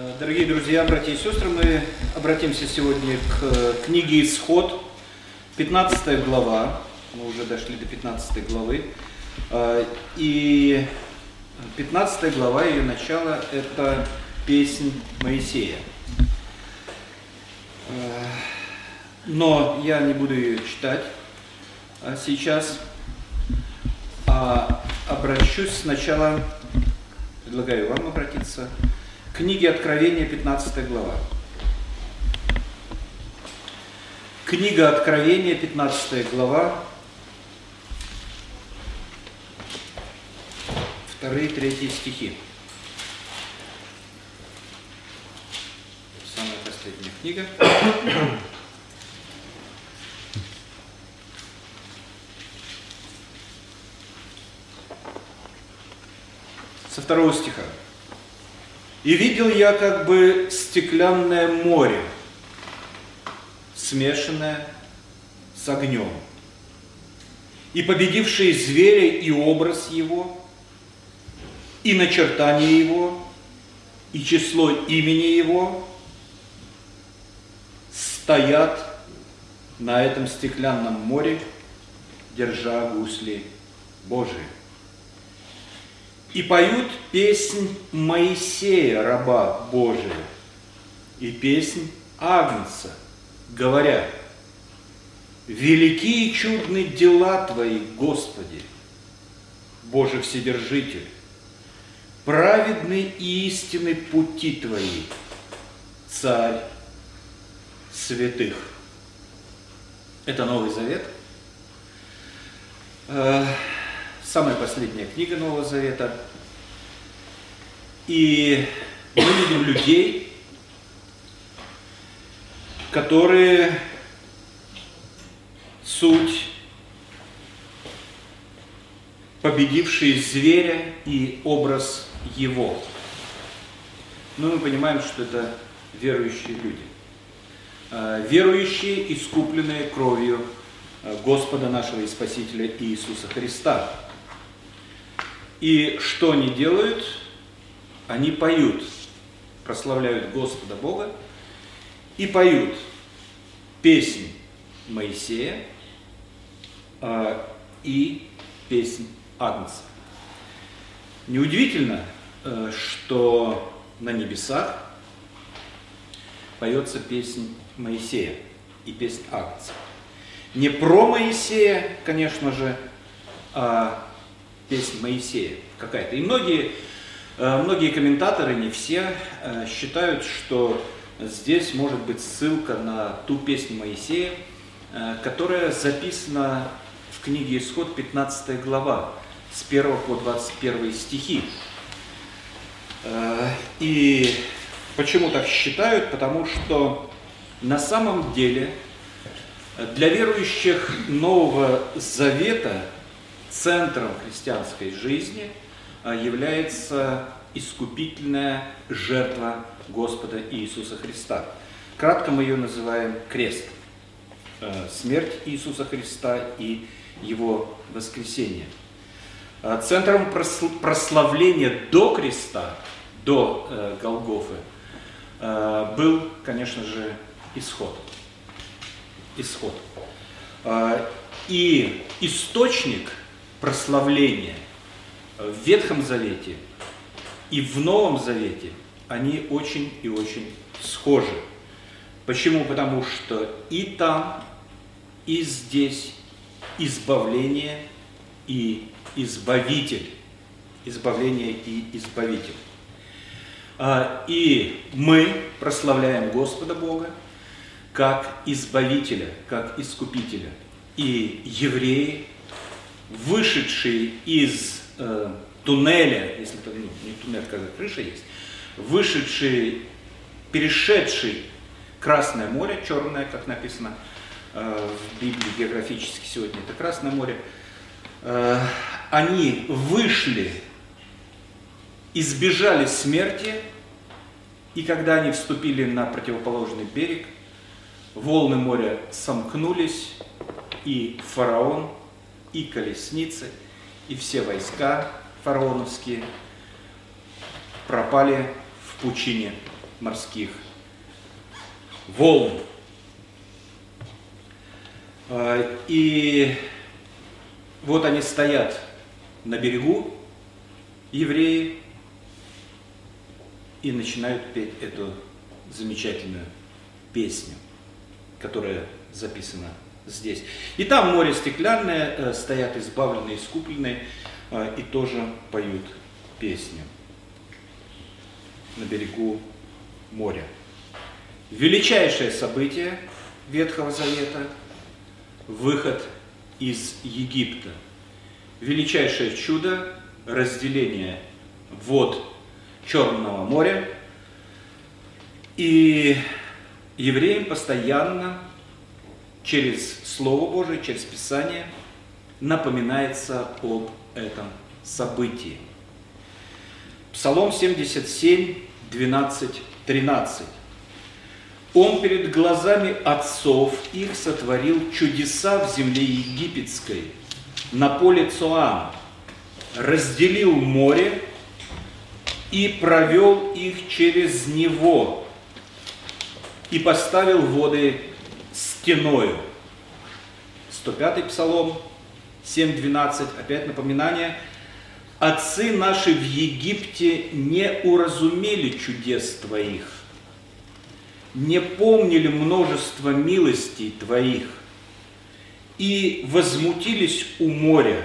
Э, дорогие друзья, братья и сестры, мы обратимся сегодня к э, книге «Исход», 15 глава, мы уже дошли до 15 главы, э, и 15 глава, ее начало, это песнь Моисея. Но я не буду ее читать сейчас, а обращусь сначала, предлагаю вам обратиться Книги Откровения, 15 глава. Книга Откровения, 15 глава, вторые, третьи стихи. Самая последняя книга. Со второго стиха. И видел я как бы стеклянное море, смешанное с огнем. И победивший зверя и образ его, и начертание его, и число имени его стоят на этом стеклянном море, держа гусли Божии и поют песнь Моисея, раба Божия, и песнь Агнца, говоря, «Велики и чудны дела Твои, Господи, Боже Вседержитель, праведны и истинны пути Твои, Царь святых». Это Новый Завет. Самая последняя книга Нового Завета. И мы видим людей, которые суть победившие зверя и образ его. Но мы понимаем, что это верующие люди. А, верующие, искупленные кровью Господа нашего и Спасителя Иисуса Христа. И что они делают? Они поют, прославляют Господа Бога и поют песнь Моисея э, и песнь Агнца. Неудивительно, э, что на небесах поется песнь Моисея и песнь Агнца. Не про Моисея, конечно же, а песнь Моисея какая-то. И многие, э, многие комментаторы, не все, э, считают, что здесь может быть ссылка на ту песню Моисея, э, которая записана в книге Исход 15 глава, с 1 по 21 стихи. И почему так считают? Потому что на самом деле для верующих Нового Завета – центром христианской жизни а, является искупительная жертва Господа Иисуса Христа. Кратко мы ее называем крест. А, смерть Иисуса Христа и Его воскресение. А, центром прославления до креста, до э, Голгофы, был, конечно же, исход. Исход. И источник прославления в Ветхом Завете и в Новом Завете, они очень и очень схожи. Почему? Потому что и там, и здесь избавление и избавитель. Избавление и избавитель. А, и мы прославляем Господа Бога как избавителя, как искупителя. И евреи вышедший из э, туннеля, если это ну, не туннель, когда крыша есть, вышедший, перешедший Красное море, черное, как написано э, в Библии географически сегодня, это Красное море, э, они вышли, избежали смерти, и когда они вступили на противоположный берег, волны моря сомкнулись, и фараон и колесницы, и все войска фараоновские пропали в пучине морских волн. А, и вот они стоят на берегу, евреи, и начинают петь эту замечательную песню, которая записана здесь. И там море стеклянное, э, стоят избавленные, искупленные, э, и тоже поют песню на берегу моря. Величайшее событие Ветхого Завета – выход из Египта. Величайшее чудо – разделение вод Черного моря. И евреям постоянно через Слово Божие, через Писание напоминается об этом событии. Псалом 77, 12, 13. Он перед глазами отцов их сотворил чудеса в земле египетской, на поле Цоам, разделил море и провел их через него, и поставил воды стеною. 105 Псалом, 7.12, опять напоминание. Отцы наши в Египте не уразумели чудес Твоих, не помнили множество милостей Твоих и возмутились у моря,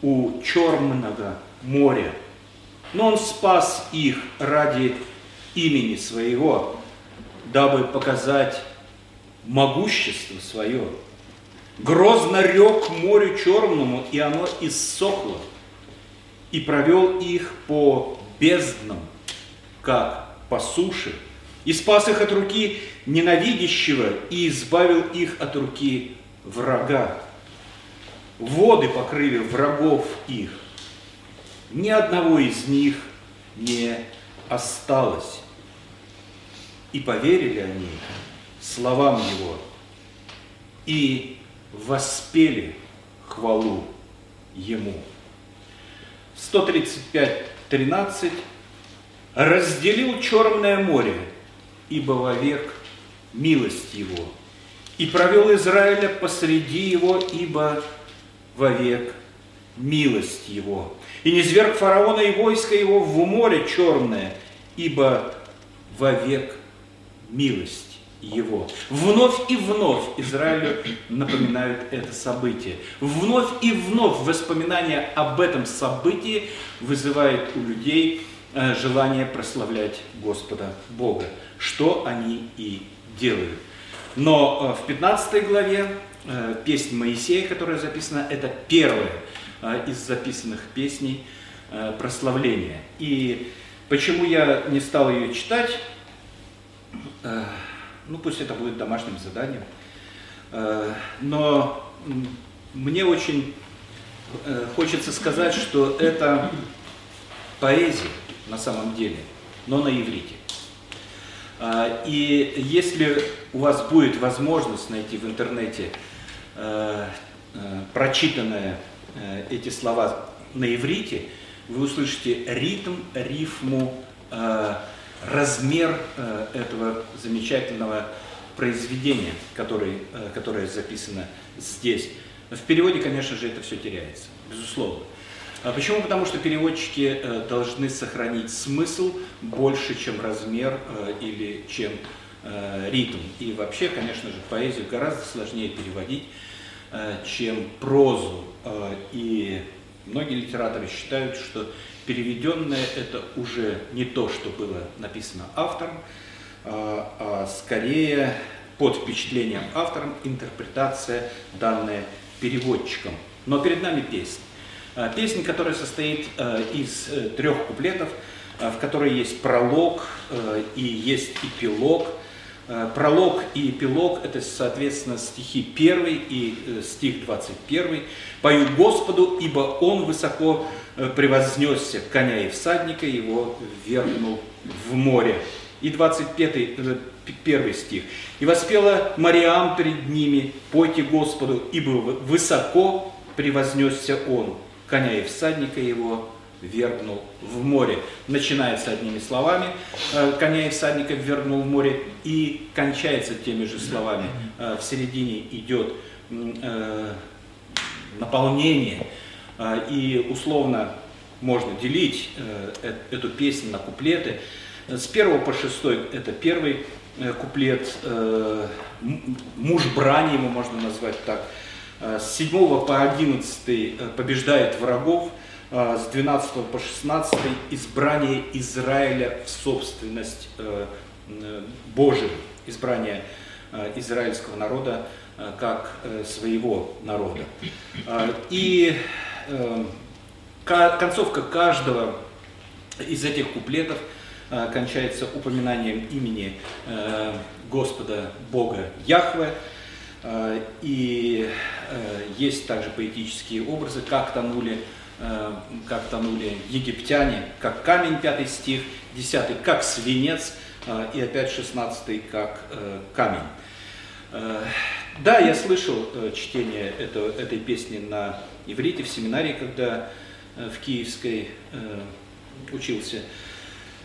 у черного моря. Но Он спас их ради имени Своего, дабы показать могущество свое. Грозно рек морю черному, и оно иссохло, и провел их по безднам, как по суше, и спас их от руки ненавидящего, и избавил их от руки врага. Воды покрыли врагов их, ни одного из них не осталось. И поверили они словам Его и воспели хвалу Ему. 135.13 разделил Черное море, ибо вовек милость Его, и провел Израиля посреди его, ибо вовек милость Его. И не зверг фараона и войско его в море черное, ибо вовек милость его. Вновь и вновь Израилю напоминают это событие. Вновь и вновь воспоминания об этом событии вызывает у людей э, желание прославлять Господа Бога, что они и делают. Но э, в 15 главе э, песнь Моисея, которая записана, это первая из записанных песней прославления. И почему я не стал ее читать, ну пусть это будет домашним заданием. Э, но мне очень э, хочется сказать, что это поэзия на самом деле, но на иврите. Э, и если у вас будет возможность найти в интернете прочитанные эти слова на иврите, вы услышите ритм, рифму, размер э, этого замечательного произведения, который, э, которое записано здесь. В переводе, конечно же, это все теряется, безусловно. А почему? Потому что переводчики э, должны сохранить смысл больше, чем размер или чем ритм. И вообще, конечно же, поэзию гораздо сложнее переводить, чем прозу. И многие литераторы считают, что переведенное это уже не то, что было написано автором, а, а скорее под впечатлением автором интерпретация, данная переводчиком. Но перед нами песня. А, песня, которая состоит а, из э, трех куплетов, в которой есть пролог и есть эпилог – Э, пролог и эпилог – это, соответственно, стихи 1 и э, стих 21. «Пою Господу, ибо Он высоко э, превознесся, коня и всадника его ввергнул в море». И 25 первый стих. «И воспела Мариам перед ними, пойте Господу, ибо высоко превознесся Он, коня и всадника его вергнул в море. Начинается одними словами, э, коня и всадника вергнул в море, и кончается теми же словами. Э, в середине идет э, наполнение, и условно можно делить эту песню на куплеты. С первого по шестой это первый куплет, муж брани его можно назвать так. С 7 по 11 побеждает врагов, с 12 по 16 избрание Израиля в собственность э, Божию, избрание э, израильского народа э, как своего народа. И концовка каждого из этих куплетов кончается упоминанием имени Господа Бога Яхве, и есть также поэтические образы, как тонули Э, как тонули египтяне, как камень, пятый стих, десятый, как свинец, э, и опять шестнадцатый, как э, камень. Да, я слышал чтение этой песни на иврите в семинарии, когда в Киевской учился.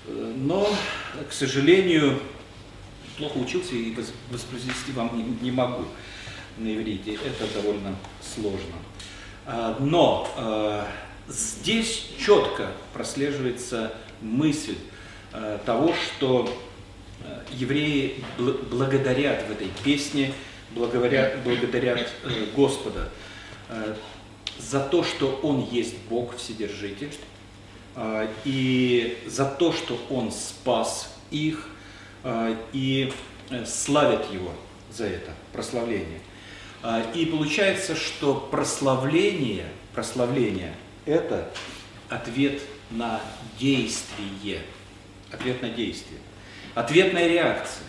Но, к сожалению, плохо учился и воспроизвести вам не могу на иврите. Это довольно сложно. Но Здесь четко прослеживается мысль э, того, что э, евреи благодарят в этой песне, благодарят, благодарят э, Господа за то, что Он есть Бог Вседержитель, и за то, что Он спас их, и славят Его за это прославление. И получается, что прославление, прославление – это ответ на действие. Ответ на действие. Ответная реакция.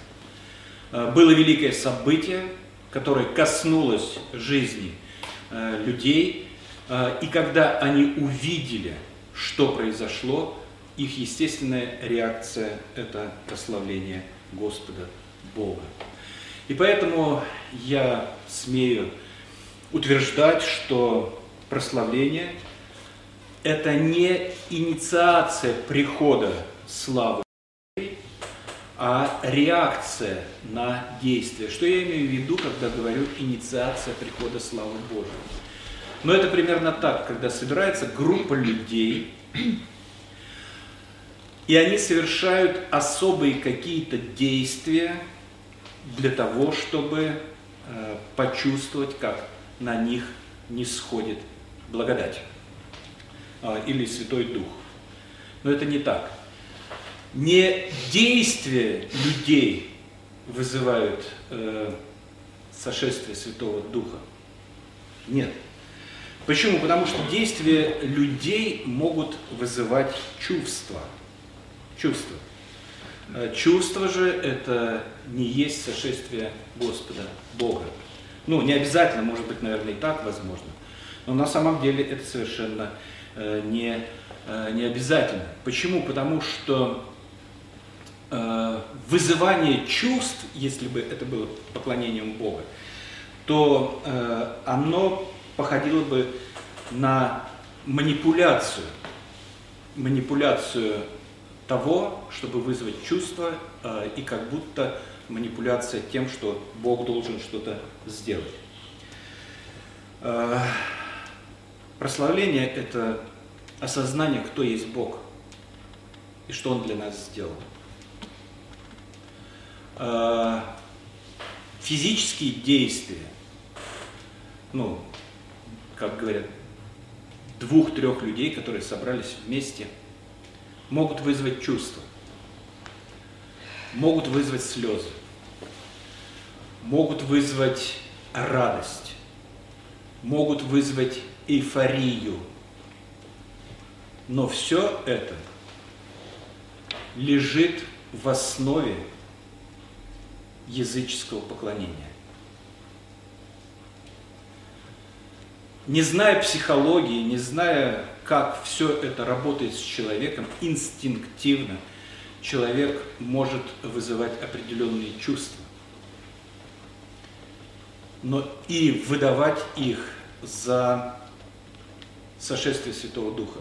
Э, было великое событие, которое коснулось жизни э, людей, э, и когда они увидели, что произошло, их естественная реакция – это прославление Господа Бога. И поэтому я смею утверждать, что прославление – это не инициация прихода славы, а реакция на действие. Что я имею в виду, когда говорю инициация прихода славы Божьей? Но это примерно так, когда собирается группа людей, и они совершают особые какие-то действия для того, чтобы э, почувствовать, как на них не сходит благодать. А, или Святой Дух. Но это не так. Не действия людей вызывают э, сошествие Святого Духа. Нет. Почему? Потому что действия людей могут вызывать чувства. Чувства. Э, чувство же это не есть сошествие Господа Бога. Ну, не обязательно, может быть, наверное, и так возможно. Но на самом деле это совершенно не, э, не обязательно. Почему? Потому что э, вызывание чувств, если бы это было поклонением Бога, то оно походило бы на манипуляцию, манипуляцию того, чтобы вызвать чувство, и как будто манипуляция тем, что Бог должен что-то сделать. Прославление – это осознание, кто есть Бог и что Он для нас сделал. А, физические действия, ну, как говорят, двух-трех людей, которые собрались вместе, могут вызвать чувства, могут вызвать слезы, могут вызвать радость, могут вызвать эйфорию. Но все это лежит в основе языческого поклонения. Не зная психологии, не зная, как все это работает с человеком, инстинктивно человек может вызывать определенные чувства. Но и выдавать их за сошествие Святого Духа.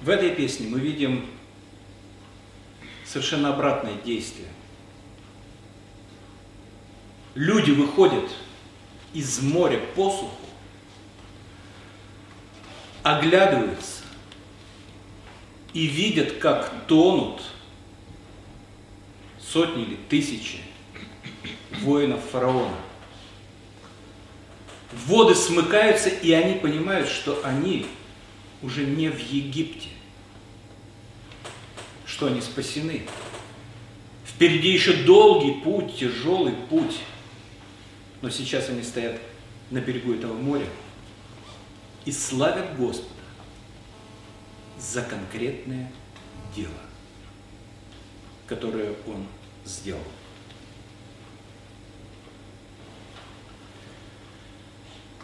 В этой песне мы видим совершенно обратное действие. Люди выходят из моря посуху, оглядываются и видят, как тонут сотни или тысячи воинов фараона – Воды смыкаются, и они понимают, что они уже не в Египте, что они спасены. Впереди еще долгий путь, тяжелый путь. Но сейчас они стоят на берегу этого моря и славят Господа за конкретное дело, которое Он сделал.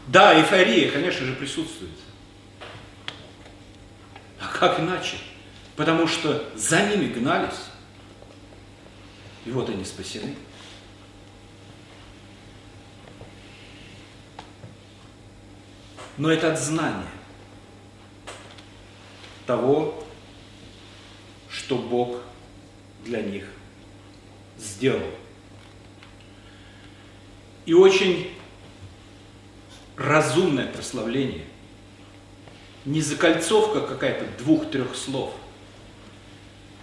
Да, эйфория, конечно же, присутствует. А как иначе? Потому что за ними гнались, и вот они спасены. Но это от знания того, что Бог для них сделал. И очень разумное прославление. Не закольцовка какая-то двух-трех слов.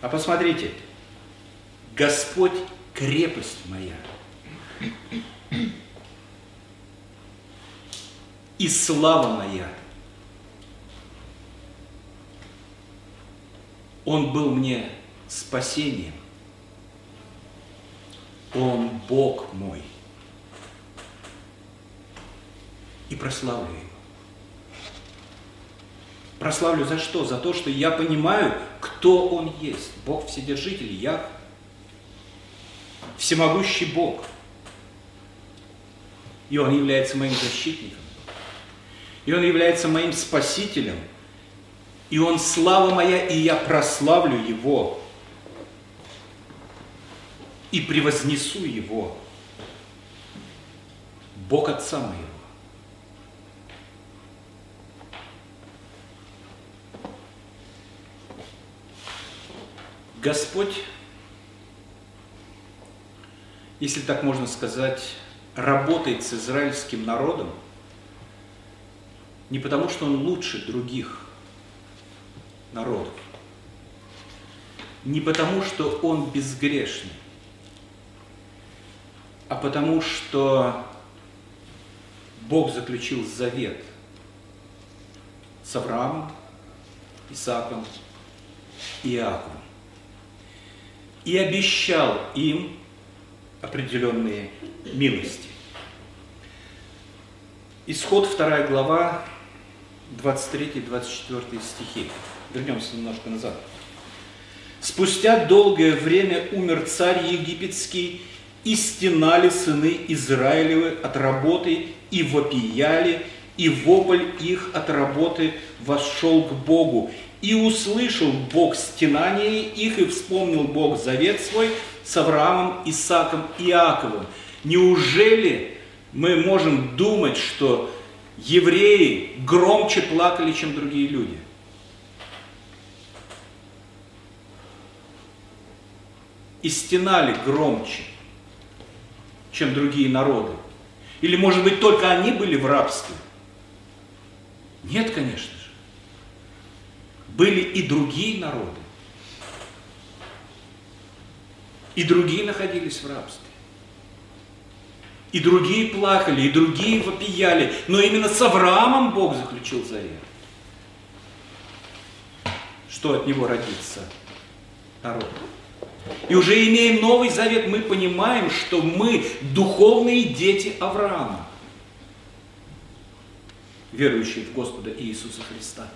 А посмотрите, Господь крепость моя. И слава моя. Он был мне спасением. Он Бог мой и прославлю Его. Прославлю за что? За то, что я понимаю, кто Он есть. Бог Вседержитель, я всемогущий Бог. И Он является моим защитником. И Он является моим спасителем. И Он слава моя, и я прославлю Его. И превознесу Его. Бог Отца моего. Господь, если так можно сказать, работает с израильским народом не потому, что он лучше других народов, не потому, что он безгрешный, а потому, что Бог заключил завет с Авраамом, Исааком и Иаковом и обещал им определенные милости. Исход 2 глава, 23-24 стихи. Вернемся немножко назад. Спустя долгое время умер царь египетский, и стенали сыны Израилевы от работы, и вопияли, и вопль их от работы вошел к Богу, и услышал Бог стенание их, и вспомнил Бог завет свой с Авраамом, Исааком и Иаковом. Неужели мы можем думать, что евреи громче плакали, чем другие люди? И стенали громче, чем другие народы? Или, может быть, только они были в рабстве? Нет, конечно были и другие народы. И другие находились в рабстве. И другие плакали, и другие вопияли. Но именно с Авраамом Бог заключил завет. Что от него родится народ. И уже имея Новый Завет, мы понимаем, что мы духовные дети Авраама, верующие в Господа Иисуса Христа.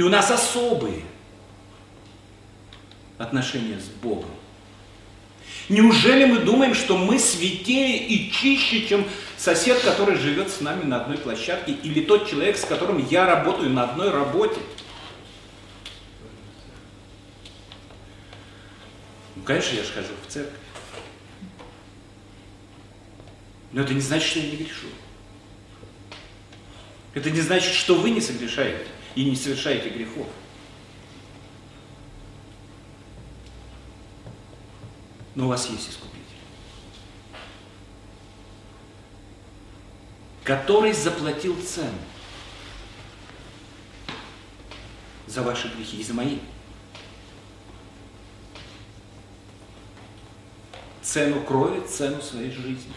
И у нас особые отношения с Богом. Неужели мы думаем, что мы святее и чище, чем сосед, который живет с нами на одной площадке, или тот человек, с которым я работаю на одной работе? Ну, конечно, я же хожу в церковь. Но это не значит, что я не грешу. Это не значит, что вы не согрешаете и не совершаете грехов. Но у вас есть искупитель, который заплатил цену за ваши грехи и за мои. Цену крови, цену своей жизни.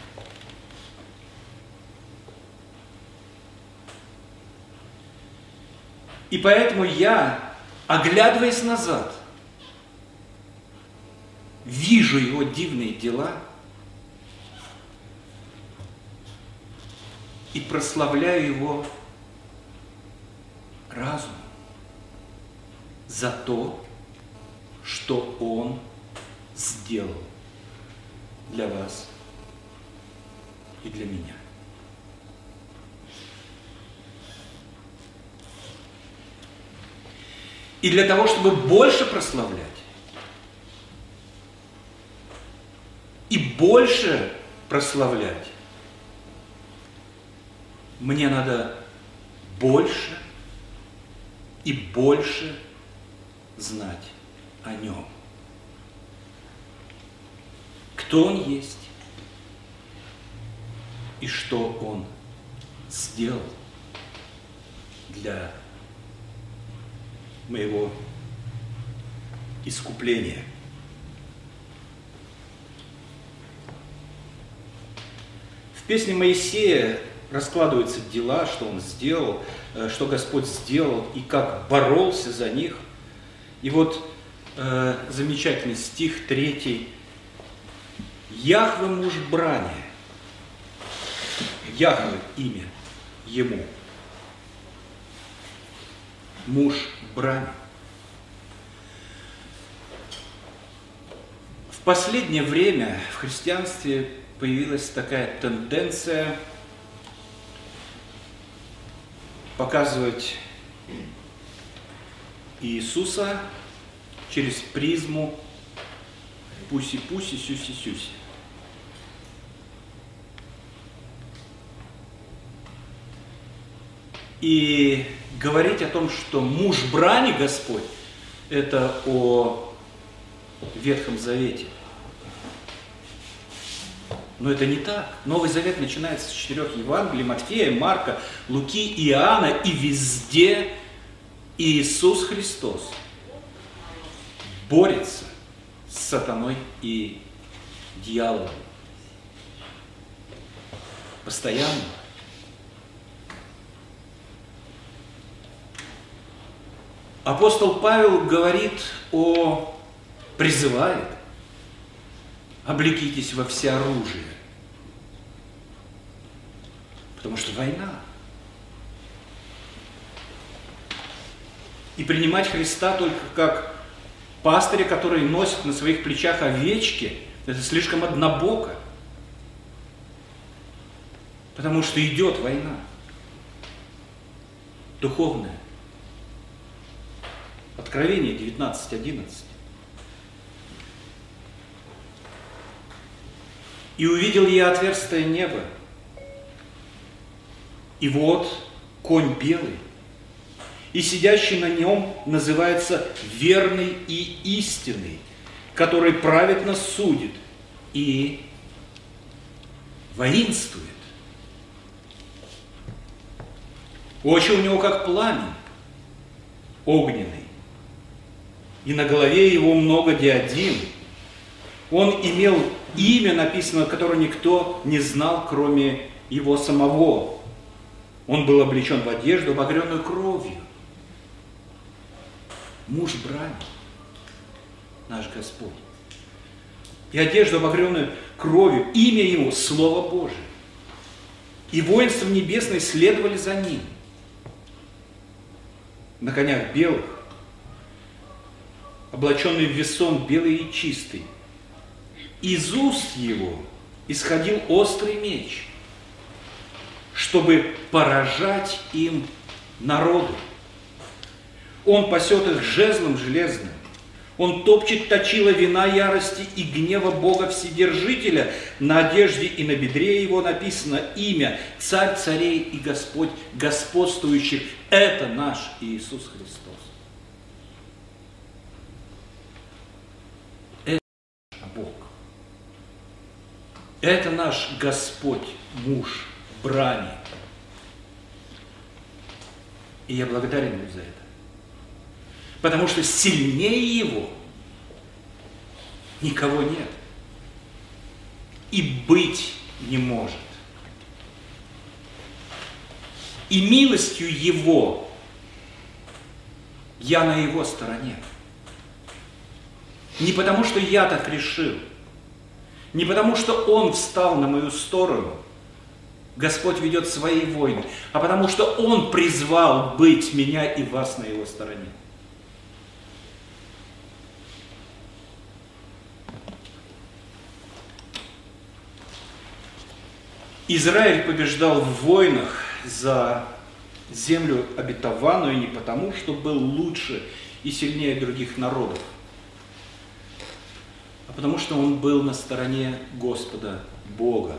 И поэтому я, оглядываясь назад, вижу его дивные дела и прославляю его разум за то, что он сделал для вас и для меня. И для того, чтобы больше прославлять, и больше прославлять, мне надо больше и больше знать о нем. Кто он есть? И что он сделал для моего искупления. В песне Моисея раскладываются дела, что он сделал, э, что Господь сделал и как боролся за них. И вот э, замечательный стих третий. Яхве муж брани. Яхве имя ему муж брани. В последнее время в христианстве появилась такая тенденция показывать Иисуса через призму пуси-пуси, сюси-сюси. И говорить о том, что муж брани Господь, это о Ветхом Завете. Но это не так. Новый Завет начинается с четырех Евангелий, Матфея, Марка, Луки, Иоанна, и везде Иисус Христос борется с сатаной и дьяволом. Постоянно. Апостол Павел говорит о, призывает, облекитесь во все оружие. Потому что война. И принимать Христа только как пастыря, который носит на своих плечах овечки, это слишком однобоко. Потому что идет война. Духовная. Откровение 19.11. И увидел я отверстие неба, и вот конь белый, и сидящий на нем называется верный и истинный, который праведно судит и воинствует. Очи у него как пламень огненный, и на голове его много диадим. Он имел имя, написано, которое никто не знал, кроме его самого. Он был облечен в одежду, обогренную кровью. Муж брани, наш Господь. И одежду, обогренную кровью, имя его – Слово Божие. И воинство небесное следовали за ним. На конях белых, облаченный в весон белый и чистый. Из уст его исходил острый меч, чтобы поражать им народу. Он пасет их жезлом железным, Он топчет точила вина ярости и гнева Бога Вседержителя. На одежде и на бедре его написано имя Царь царей и Господь господствующих. Это наш Иисус Христос. Это наш Бог. Это наш Господь, муж, брани. И я благодарен ему за это. Потому что сильнее его никого нет. И быть не может. И милостью его я на его стороне. Не потому, что я так решил, не потому, что он встал на мою сторону, Господь ведет свои войны, а потому что Он призвал быть меня и вас на Его стороне. Израиль побеждал в войнах за землю обетованную не потому, что был лучше и сильнее других народов, потому что он был на стороне Господа Бога.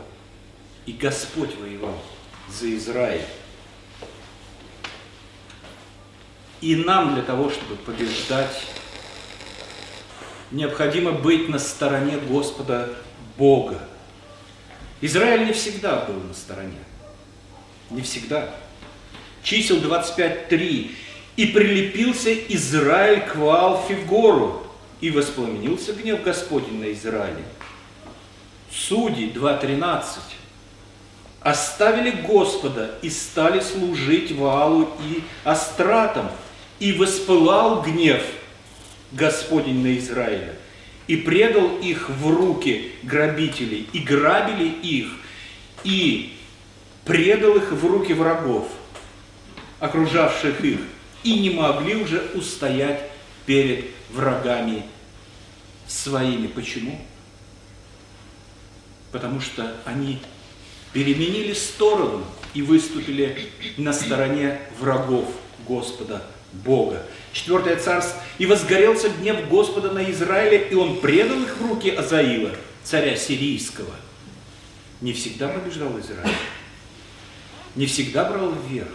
И Господь воевал за Израиль. И нам для того, чтобы побеждать, необходимо быть на стороне Господа Бога. Израиль не всегда был на стороне. Не всегда. Чисел 25.3. «И прилепился Израиль к Ваалфе и воспламенился гнев Господень на Израиле». Судей 2.13 оставили Господа и стали служить Ваалу и Астратам, и воспылал гнев Господень на Израиля, и предал их в руки грабителей, и грабили их, и предал их в руки врагов, окружавших их, и не могли уже устоять перед врагами своими. Почему? Потому что они переменили сторону и выступили на стороне врагов Господа Бога. Четвертое царство. «И возгорелся гнев Господа на Израиле, и он предал их в руки Азаила, царя сирийского». Не всегда побеждал Израиль. Не всегда брал вверх.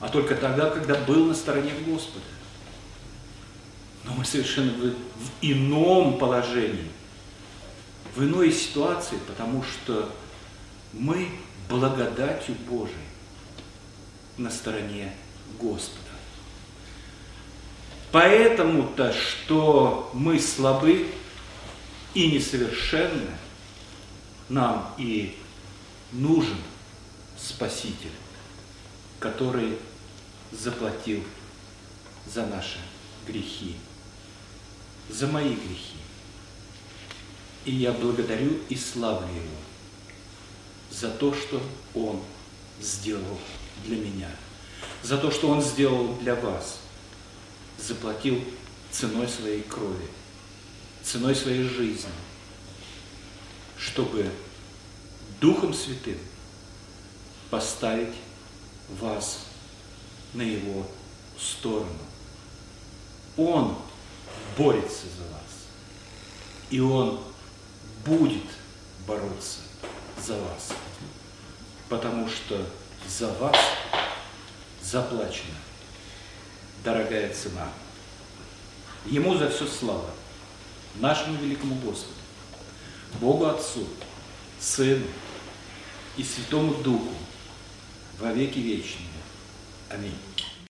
А только тогда, когда был на стороне Господа. Но мы совершенно в ином положении в иной ситуации, потому что мы благодатью Божией на стороне Господа. Поэтому-то, что мы слабы и несовершенны, нам и нужен Спаситель, который заплатил за наши грехи, за мои грехи. И я благодарю и славлю Его за то, что Он сделал для меня, за то, что Он сделал для вас, заплатил ценой своей крови, ценой своей жизни, чтобы Духом Святым поставить вас на Его сторону. Он борется за вас, и Он будет бороться за вас, потому что за вас заплачена дорогая цена. Ему за все слава, нашему великому Господу, Богу Отцу, Сыну и Святому Духу во веки вечные. Аминь.